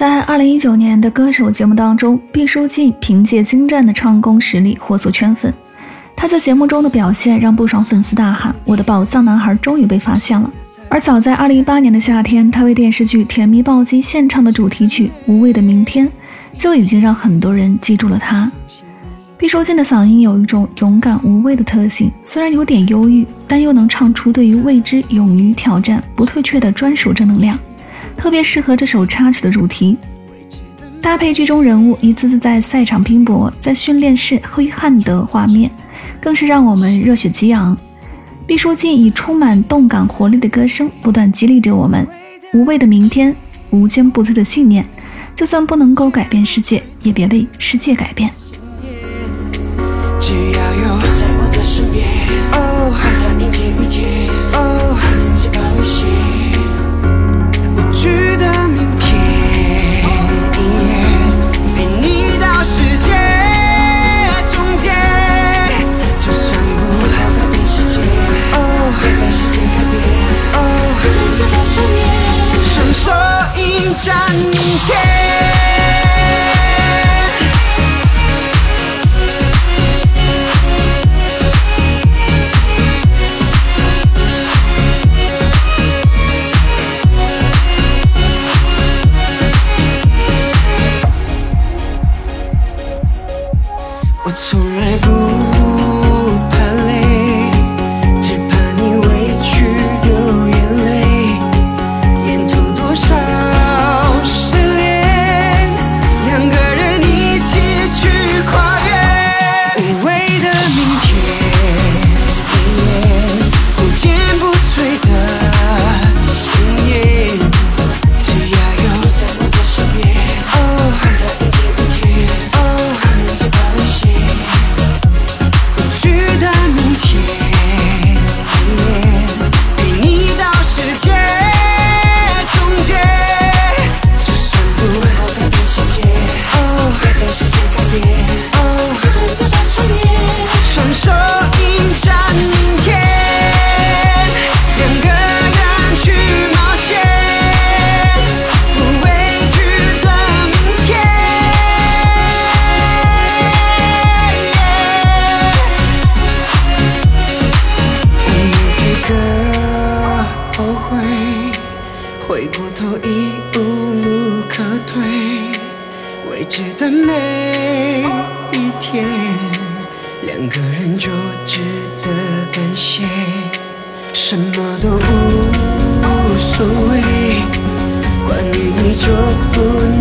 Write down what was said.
在二零一九年的歌手节目当中，毕书尽凭借精湛的唱功实力火速圈粉。他在节目中的表现让不少粉丝大喊：“我的宝藏男孩终于被发现了！”而早在二零一八年的夏天，他为电视剧《甜蜜暴击》献唱的主题曲《无畏的明天》，就已经让很多人记住了他。毕书尽的嗓音有一种勇敢无畏的特性，虽然有点忧郁，但又能唱出对于未知勇于挑战、不退却的专属正能量。特别适合这首插曲的主题，搭配剧中人物一次次在赛场拼搏、在训练室挥汗的画面，更是让我们热血激昂。毕书尽以充满动感活力的歌声，不断激励着我们：无畏的明天，无坚不摧的信念。就算不能够改变世界，也别被世界改变。只要我从来不。后悔回过头已无路可退。未知的每一天两个人就值得感谢。什么都无所谓关于你就不